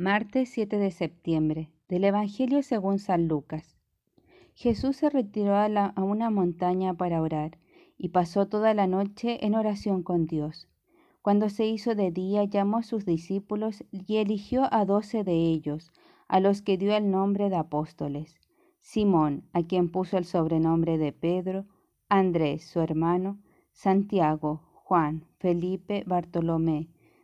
Martes 7 de septiembre del Evangelio según San Lucas. Jesús se retiró a, a una montaña para orar y pasó toda la noche en oración con Dios. Cuando se hizo de día llamó a sus discípulos y eligió a doce de ellos, a los que dio el nombre de apóstoles. Simón, a quien puso el sobrenombre de Pedro, Andrés, su hermano, Santiago, Juan, Felipe, Bartolomé,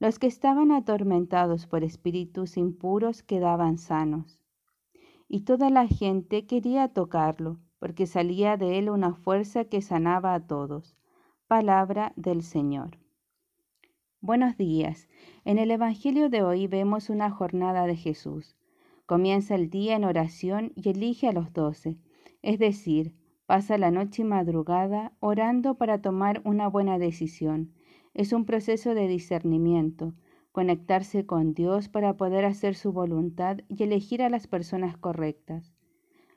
Los que estaban atormentados por espíritus impuros quedaban sanos. Y toda la gente quería tocarlo, porque salía de él una fuerza que sanaba a todos. Palabra del Señor. Buenos días. En el Evangelio de hoy vemos una jornada de Jesús. Comienza el día en oración y elige a los doce, es decir, pasa la noche y madrugada orando para tomar una buena decisión. Es un proceso de discernimiento, conectarse con Dios para poder hacer su voluntad y elegir a las personas correctas.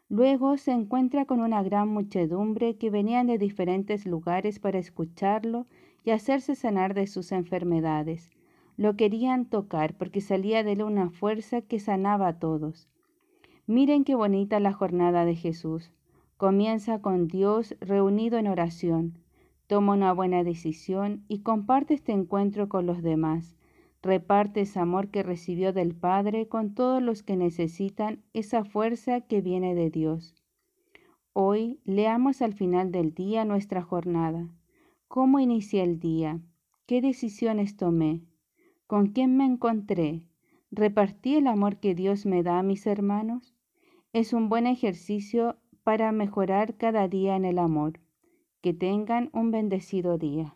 Luego se encuentra con una gran muchedumbre que venían de diferentes lugares para escucharlo y hacerse sanar de sus enfermedades. Lo querían tocar porque salía de él una fuerza que sanaba a todos. Miren qué bonita la jornada de Jesús. Comienza con Dios reunido en oración, toma una buena decisión y comparte este encuentro con los demás. Reparte ese amor que recibió del Padre con todos los que necesitan esa fuerza que viene de Dios. Hoy leamos al final del día nuestra jornada. ¿Cómo inicié el día? ¿Qué decisiones tomé? ¿Con quién me encontré? ¿Repartí el amor que Dios me da a mis hermanos? Es un buen ejercicio para mejorar cada día en el amor. Que tengan un bendecido día.